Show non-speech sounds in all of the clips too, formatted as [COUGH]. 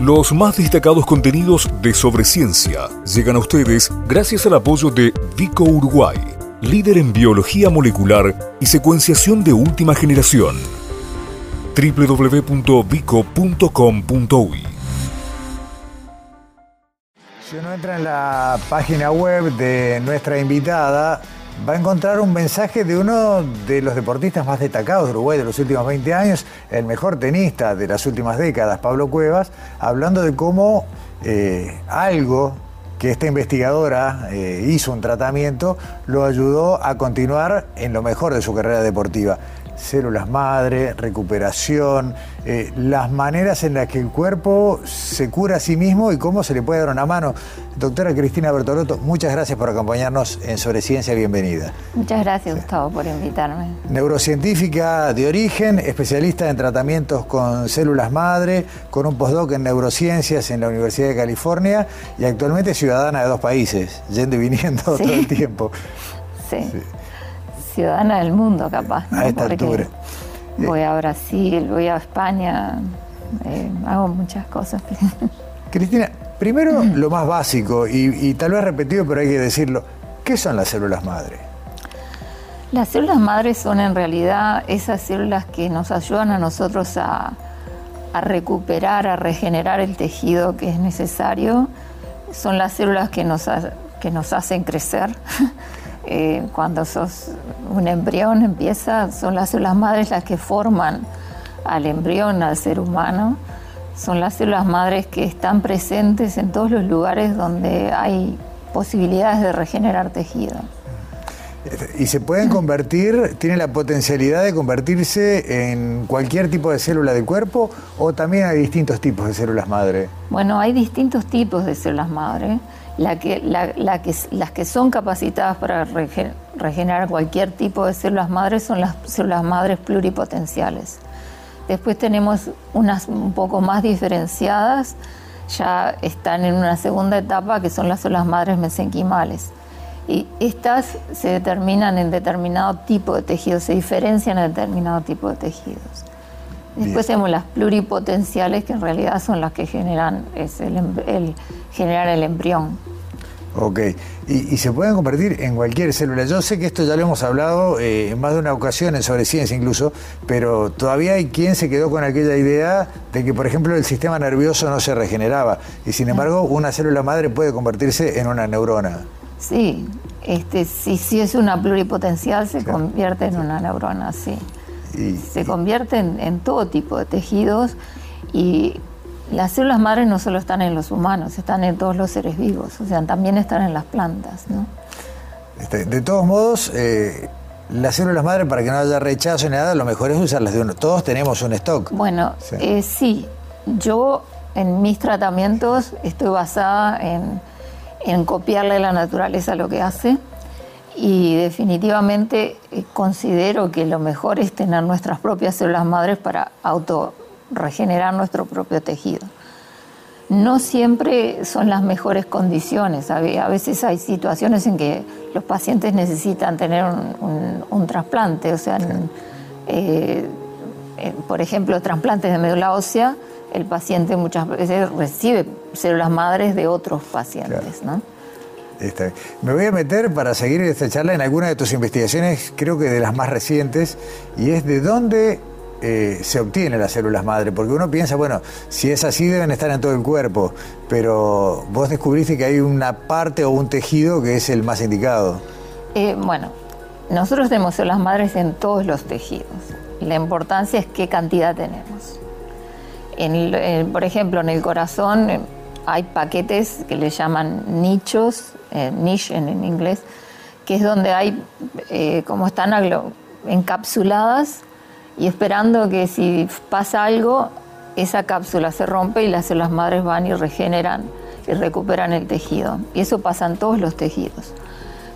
Los más destacados contenidos de Sobreciencia llegan a ustedes gracias al apoyo de Vico Uruguay, líder en biología molecular y secuenciación de última generación. www.vico.com.uy Si uno entra en la página web de nuestra invitada, va a encontrar un mensaje de uno de los deportistas más destacados de Uruguay de los últimos 20 años, el mejor tenista de las últimas décadas, Pablo Cuevas, hablando de cómo eh, algo que esta investigadora eh, hizo un tratamiento lo ayudó a continuar en lo mejor de su carrera deportiva células madre, recuperación, eh, las maneras en las que el cuerpo se cura a sí mismo y cómo se le puede dar una mano. Doctora Cristina Bertolotto, muchas gracias por acompañarnos en Sobre Ciencia, bienvenida. Muchas gracias Gustavo por invitarme. Neurocientífica de origen, especialista en tratamientos con células madre, con un postdoc en neurociencias en la Universidad de California y actualmente ciudadana de dos países, yendo y viniendo [LAUGHS] todo el tiempo. sí ciudadana del mundo, capaz. A esta altura. Voy a Brasil, voy a España, eh, hago muchas cosas. [LAUGHS] Cristina, primero [CLEARS THROAT] lo más básico, y, tal vez repetido, pero hay que decirlo, ¿qué son las células madre? Las células madres son en realidad esas células que nos ayudan a nosotros a, a recuperar, a regenerar el tejido que es necesario. Son las células que nos, que nos hacen crecer. [LAUGHS] Eh, cuando sos un embrión empieza, son las células madres las que forman al embrión, al ser humano. Son las células madres que están presentes en todos los lugares donde hay posibilidades de regenerar tejido. ¿Y se pueden convertir, tiene la potencialidad de convertirse en cualquier tipo de célula del cuerpo o también hay distintos tipos de células madre? Bueno, hay distintos tipos de células madre la que, las que son capacitadas para regenerar cualquier tipo de células madres son las células madres pluripotenciales. Después tenemos unas un poco más diferenciadas, ya están en una segunda etapa que son las células madres mesenquimales. Y estas se determinan en determinado tipo de tejidos, se diferencian en determinado tipo de tejidos. Después tenemos las pluripotenciales, que en realidad son las que generan es el, el generar el embrión. Ok, y, se pueden convertir en cualquier célula. Yo sé que esto ya lo hemos hablado eh, en más de una ocasión en sobre ciencia incluso, pero todavía hay quien se quedó con aquella idea de que, por ejemplo, el sistema nervioso no se regeneraba y sin embargo una célula madre puede convertirse en una neurona. Sí, este, si, si es una pluripotencial se convierte en una neurona, sí se convierten en todo tipo de tejidos y las células madres no solo están en los humanos, están en todos los seres vivos, o sea, también están en las plantas. ¿no? Este, de todos modos, eh, las células madres, para que no haya rechazo ni nada, lo mejor es usarlas de uno. Todos tenemos un stock. Bueno, sí, eh, sí. yo en mis tratamientos estoy basada en, en copiarle a la naturaleza lo que hace y definitivamente eh, considero que lo mejor es tener nuestras propias células madres para auto regenerar nuestro propio tejido. No siempre son las mejores condiciones, a veces hay situaciones en que los pacientes necesitan tener un, trasplante, o sea, eh, eh, por ejemplo, trasplantes de médula ósea, el paciente muchas veces recibe células madres de otros pacientes. ¿no? Me voy a meter para seguir esta charla en alguna de tus investigaciones, creo que de las más recientes, y es de dónde eh, se obtienen las células madre, porque uno piensa, bueno, si es así deben estar en todo el cuerpo, pero vos descubriste que hay una parte o un tejido que es el más indicado. Eh, bueno, nosotros tenemos células madres en todos los tejidos. La importancia es qué cantidad tenemos. por ejemplo, en el corazón hay paquetes que le llaman nichos eh, niche en, inglés, que es donde hay, eh, como están encapsuladas y esperando que si pasa algo, esa cápsula se rompe y las células madres van y regeneran y recuperan el tejido. Y eso pasa en todos los tejidos.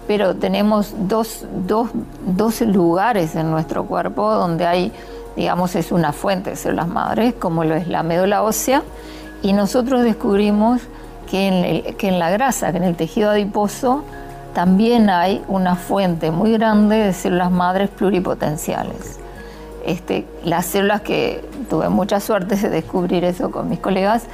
Pero tenemos dos, dos, dos lugares en nuestro cuerpo donde hay, digamos, es una fuente de células madres, como lo es la médula ósea, y nosotros descubrimos que en, la grasa, que en el tejido adiposo, también hay una fuente muy grande de células madres pluripotenciales. este, las células que tuve mucha suerte de descubrir eso con mis colegas,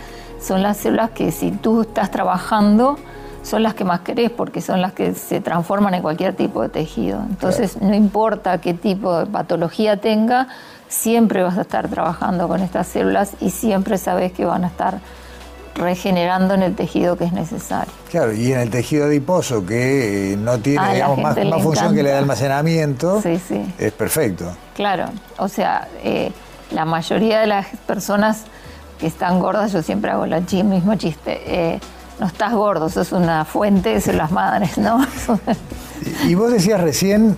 son las células que si tú estás trabajando, son las que más querés porque son las que se transforman en cualquier tipo de tejido. Entonces, no importa qué tipo de patología tenga, siempre vas a estar trabajando con estas células y siempre sabes que van a estar regenerando en el tejido que es necesario. Claro, y en el tejido adiposo que eh, no tiene más, función que la de almacenamiento, es perfecto. Claro, o sea, eh, la mayoría de las personas que están gordas, yo siempre hago el mismo chiste, eh, no estás gordo, sos una fuente de células madres, ¿no? y vos decías recién,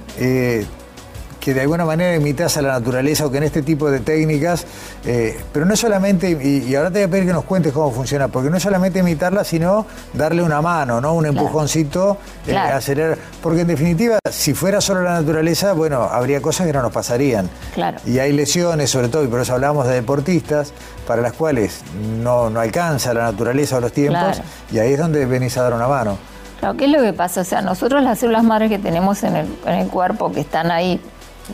que de alguna manera imitas a la naturaleza o que en este tipo de técnicas, eh, pero no solamente, y, ahora te voy a pedir que nos cuentes cómo funciona, porque no es solamente imitarla, sino darle una mano, ¿no? Un empujoncito, eh, acelerar. Porque en definitiva, si fuera solo la naturaleza, bueno, habría cosas que no nos pasarían. Claro. Y hay lesiones, sobre todo, y por eso hablamos de deportistas, para las cuales no, no alcanza la naturaleza o los tiempos, y ahí es donde venís a dar una mano. Claro, ¿qué es lo que pasa? O sea, nosotros las células madres que tenemos en el, en el cuerpo, que están ahí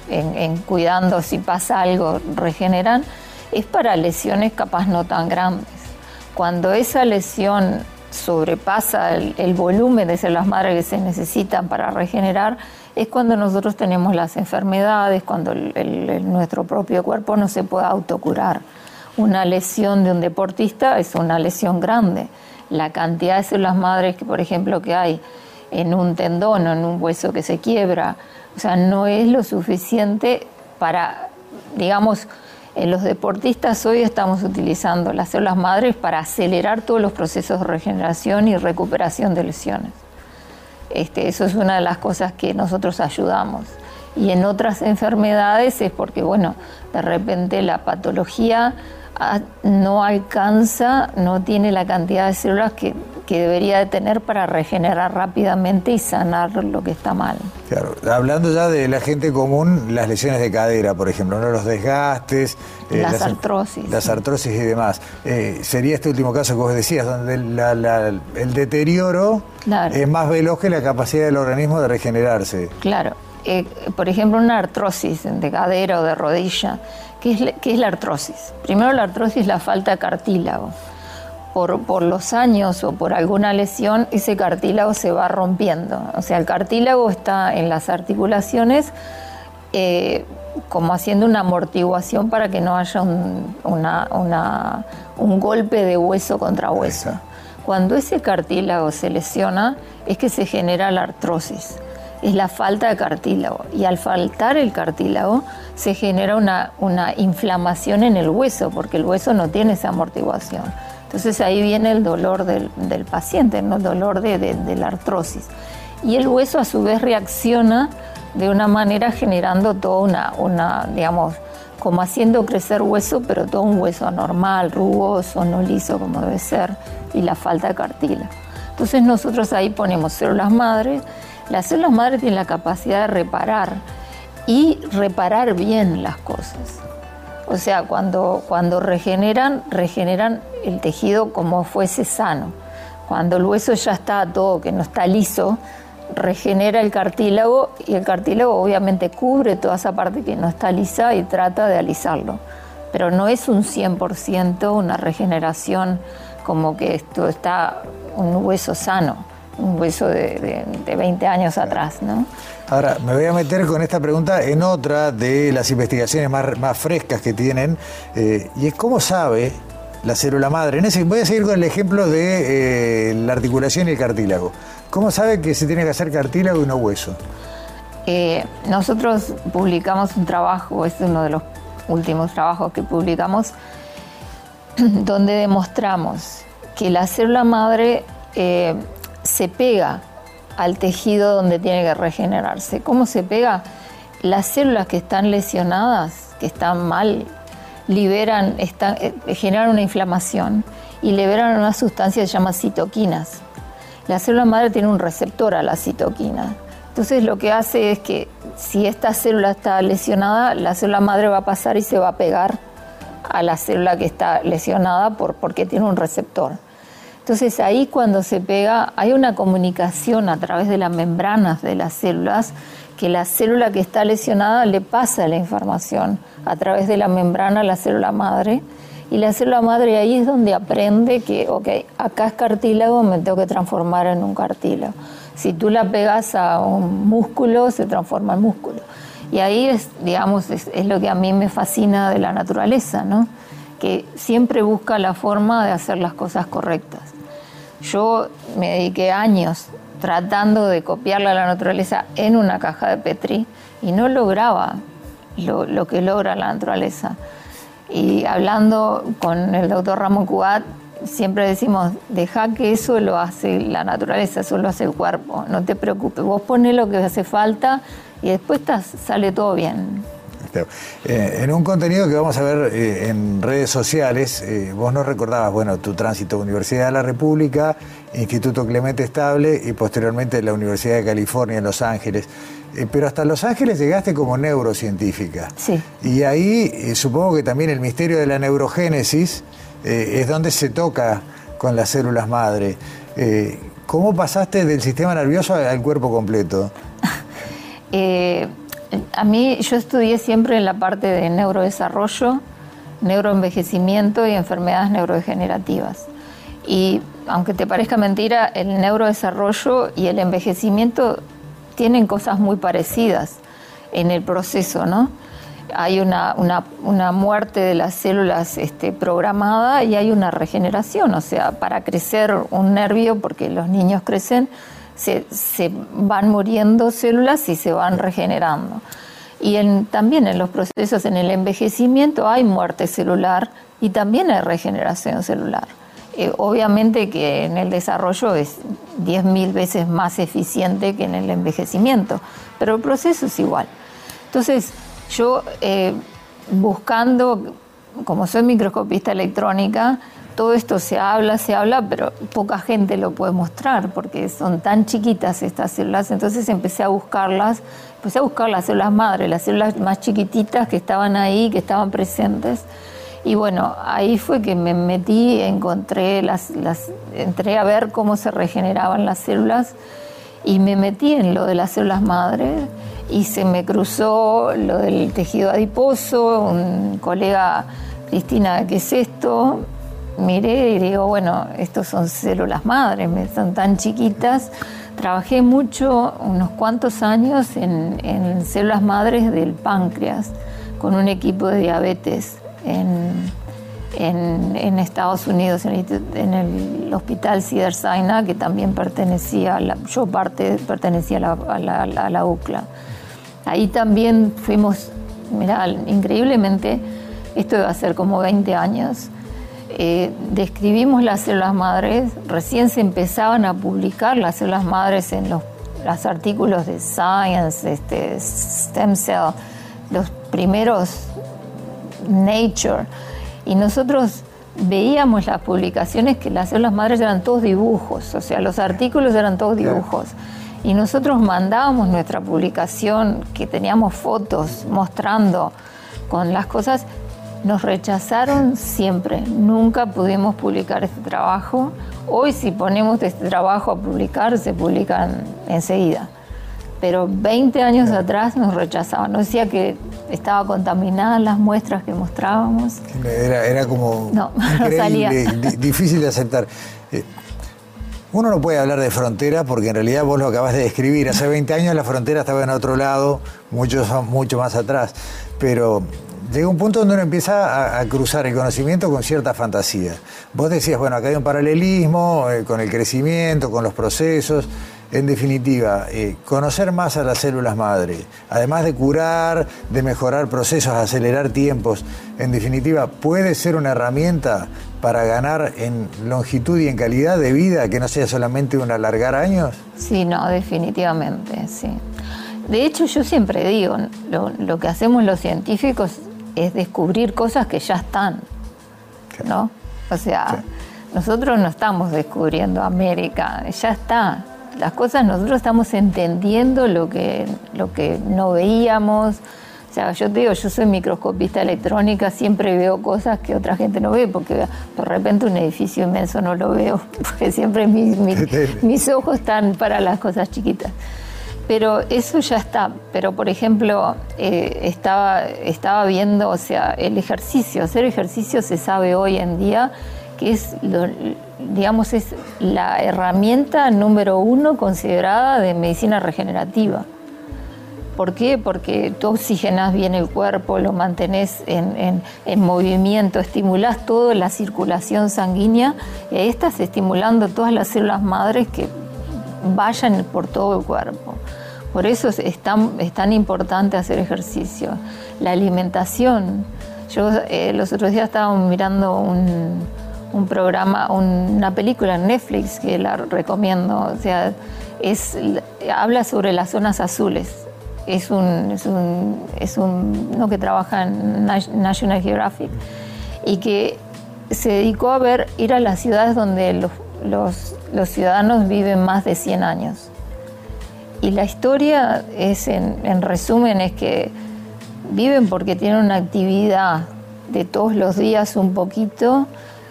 en, cuidando si pasa algo, regeneran, es para lesiones capaz no tan grandes. Cuando esa lesión sobrepasa el, volumen de células madre que se necesitan para regenerar, es cuando nosotros tenemos las enfermedades, cuando nuestro propio cuerpo no se puede autocurar. Una lesión de un deportista es una lesión grande. La cantidad de células madres que, por ejemplo, que hay en un tendón o en un hueso que se quiebra, o sea, no es lo suficiente para, digamos, en los deportistas hoy estamos utilizando las células madres para acelerar todos los procesos de regeneración y recuperación de lesiones. Este, eso es una de las cosas que nosotros ayudamos. Y en otras enfermedades es porque, bueno, de repente la patología no alcanza, no tiene la cantidad de células que, debería de tener para regenerar rápidamente y sanar lo que está mal. Claro, hablando ya de la gente común, las lesiones de cadera, por ejemplo, ¿no? los desgastes, eh, las, artrosis. Las artrosis y demás. Eh, sería este último caso que vos decías, donde el deterioro es más veloz que la capacidad del organismo de regenerarse. Claro. Eh, por ejemplo, una artrosis de cadera o de rodilla ¿Qué es, la artrosis? Primero la artrosis es la falta de cartílago. Por, los años o por alguna lesión, ese cartílago se va rompiendo. O sea, el cartílago está en las articulaciones eh, como haciendo una amortiguación para que no haya un, un golpe de hueso contra hueso. Cuando ese cartílago se lesiona, es que se genera la artrosis es la falta de cartílago. Y al faltar el cartílago se genera una, una inflamación en el hueso, porque el hueso no tiene esa amortiguación. Entonces ahí viene el dolor del, paciente, ¿no? el dolor de, la artrosis. Y el hueso a su vez reacciona de una manera generando toda una, una, digamos, como haciendo crecer hueso, pero todo un hueso anormal, rugoso, no liso como debe ser, y la falta de cartílago. Entonces nosotros ahí ponemos células madres las células madre tienen la capacidad de reparar y reparar bien las cosas. O sea, cuando, cuando regeneran, regeneran el tejido como fuese sano. Cuando el hueso ya está todo, que no está liso, regenera el cartílago y el cartílago obviamente cubre toda esa parte que no está lisa y trata de alisarlo. Pero no es un 100% una regeneración como que esto está un hueso sano un hueso de, 20 años atrás. ¿no? Ahora, me voy a meter con esta pregunta en otra de las investigaciones más, frescas que tienen, eh, y es cómo sabe la célula madre. Voy a seguir con el ejemplo de eh, la articulación y el cartílago. ¿Cómo sabe que se tiene que hacer cartílago y no hueso? Eh, nosotros publicamos un trabajo, es uno de los últimos trabajos que publicamos, [CLEARS THROAT] donde demostramos que la célula madre se pega al tejido donde tiene que regenerarse. ¿Cómo se pega? Las células que están lesionadas, que están mal, liberan, eh, generan una inflamación y liberan una sustancia que se llama citoquinas. La célula madre tiene un receptor a la citoquina. Entonces lo que hace es que si esta célula está lesionada, la célula madre va a pasar y se va a pegar a la célula que está lesionada por, porque tiene un receptor. Entonces ahí cuando se pega hay una comunicación a través de las membranas de las células que la célula que está lesionada le pasa la información a través de la membrana a la célula madre. Y la célula madre ahí es donde aprende que, ok, acá es cartílago, me tengo que transformar en un cartílago. Si tú la pegas a un músculo, se transforma en músculo. Y ahí es, digamos, es, lo que a mí me fascina de la naturaleza, ¿no? Que siempre busca la forma de hacer las cosas correctas. Yo me dediqué años tratando de copiarla a la naturaleza en una caja de Petri y no lograba lo, que logra la naturaleza. Y hablando con el doctor Ramón Cubat, siempre decimos, deja que eso lo hace la naturaleza, eso lo hace el cuerpo, no te preocupes, vos pones lo que hace falta y después sale todo bien. Eh, en un contenido que vamos a ver eh, en redes sociales, eh, vos nos recordabas, bueno, tu tránsito Universidad de la República, Instituto Clemente Estable y posteriormente la Universidad de California en Los Ángeles. pero hasta Los Ángeles llegaste como neurocientífica. Sí. Y ahí supongo que también el misterio de la neurogénesis es donde se toca con las células madre. ¿Cómo pasaste del sistema nervioso al cuerpo completo? [LAUGHS] a mí yo estudié siempre en la parte de neurodesarrollo, neuroenvejecimiento y enfermedades neurodegenerativas. Y aunque te parezca mentira, el neurodesarrollo y el envejecimiento tienen cosas muy parecidas en el proceso, ¿no? Hay una, muerte de las células este, programada y hay una regeneración, o sea, para crecer un nervio, porque los niños crecen, se, van muriendo células y se van regenerando. Y también en los procesos en el envejecimiento hay muerte celular y también hay regeneración celular. Eh, obviamente que en el desarrollo es 10.000 veces más eficiente que en el envejecimiento, pero el proceso es igual. Entonces, yo eh, buscando, como soy microscopista electrónica, todo esto se habla, se habla, pero poca gente lo puede mostrar porque son tan chiquitas estas células. Entonces empecé a buscarlas, empecé a buscar las células madre, las células más chiquititas que estaban ahí, que estaban presentes. Y bueno, ahí fue que me metí, encontré las, las, entré a ver cómo se regeneraban las células y me metí en lo de las células madre y se me cruzó lo del tejido adiposo, un colega, Cristina, ¿qué es esto? Miré y digo, bueno, estos son células madres, son tan chiquitas. Trabajé mucho, unos cuantos años, en, células madres del páncreas, con un equipo de diabetes en, Estados Unidos, en el, hospital Cedars-Sinai, que también pertenecía, a la, yo parte, pertenecía a la, a la UCLA. Ahí también fuimos, mira, increíblemente, esto iba a ser como 20 años, eh, describimos las células madres, recién se empezaban a publicar las células madres en los, artículos de Science, este, Stem Cell, los primeros Nature, y nosotros veíamos las publicaciones que las células madres eran todos dibujos, o sea, los artículos eran todos dibujos. Y nosotros mandábamos nuestra publicación, que teníamos fotos mostrando con las cosas, nos rechazaron siempre, nunca pudimos publicar este trabajo. Hoy si ponemos este trabajo a publicar, se publican enseguida. Pero 20 años atrás nos rechazaban, nos decía que estaba contaminadas las muestras que mostrábamos. Era, como no, [LAUGHS] difícil de aceptar. Eh, uno no puede hablar de frontera porque en realidad vos lo acabas de describir. Hace 20 años la frontera estaba en otro lado, mucho, mucho más atrás. Pero llega un punto donde uno empieza a, cruzar el conocimiento con cierta fantasía. Vos decías, bueno, acá hay un paralelismo eh, con el crecimiento, con los procesos. En definitiva, eh, conocer más a las células madre, además de curar, de mejorar procesos, acelerar tiempos, en definitiva, puede ser una herramienta para ganar en longitud y en calidad de vida, que no sea solamente un alargar años? Sí, no, definitivamente, sí. De hecho, yo siempre digo, lo que hacemos los científicos es descubrir cosas que ya están, ¿no? O sea, nosotros no estamos descubriendo América, ya está. Las cosas nosotros estamos entendiendo lo que, lo que no veíamos. O sea, yo te digo, yo soy microscopista electrónica, siempre veo cosas que otra gente no ve, porque de repente un edificio inmenso no lo veo, [LAUGHS] porque siempre mis, mis ojos están para las cosas chiquitas. Pero eso ya está. Pero, por ejemplo, eh, estaba, estaba viendo, o sea, el ejercicio. Hacer ejercicio se sabe hoy en día que es, digamos, es la herramienta número uno considerada de medicina regenerativa. ¿Por qué? Porque tú oxigenas bien el cuerpo, lo mantenés en, movimiento, estimulás toda la circulación sanguínea y ahí estás estimulando todas las células madres que vayan por todo el cuerpo. Por eso es tan, es tan importante hacer ejercicio. La alimentación. Yo eh, los otros días estaba mirando un, un programa, una película en Netflix que la recomiendo. O sea, es, habla sobre las zonas azules. Es un, es un, es un que trabaja en National Geographic y que se dedicó a ver, ir a las ciudades donde los, los, ciudadanos viven más de 100 años. Y la historia es, en, en resumen, es que viven porque tienen una actividad de todos los días un poquito,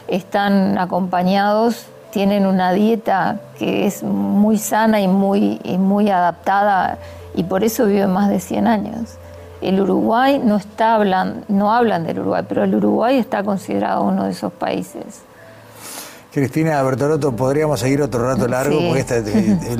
están acompañados, tienen una dieta que es muy sana y muy, muy adaptada y por eso viven más de 100 años. El Uruguay no está hablan, no hablan del Uruguay, pero el Uruguay está considerado uno de esos países. Cristina Bertolotto, podríamos seguir otro rato largo, porque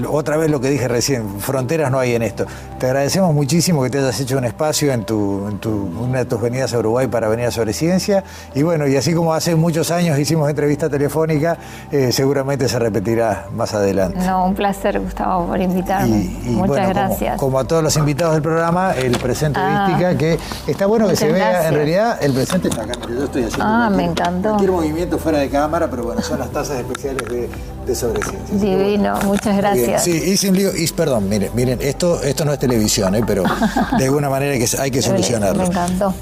otra vez lo que dije recién, fronteras no hay en esto. Te agradecemos muchísimo que te hayas hecho un espacio en, tu, una de tus venidas a Uruguay para venir sobre ciencia. Y bueno, y así como hace muchos años hicimos entrevista telefónica, eh, seguramente se repetirá más adelante. No, un placer, Gustavo, por invitarme. Muchas gracias. Como, a todos los invitados del programa, el presente ah, que está bueno que se vea, en realidad, el presente está acá, yo estoy haciendo ah, me encantó. cualquier movimiento fuera de cámara, pero bueno, son las tasas especiales de, de sobreciencia. Divino, muchas gracias. Sí, hice un lío, y, perdón, miren, miren, esto, esto no es televisión, ¿eh? pero [LAUGHS] de alguna manera que hay que solucionarlo. Me encantó.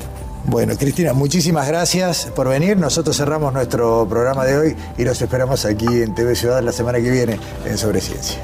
Bueno, Cristina, muchísimas gracias por venir. Nosotros cerramos nuestro programa de hoy y los esperamos aquí en TV Ciudad la semana que viene en Sobreciencia.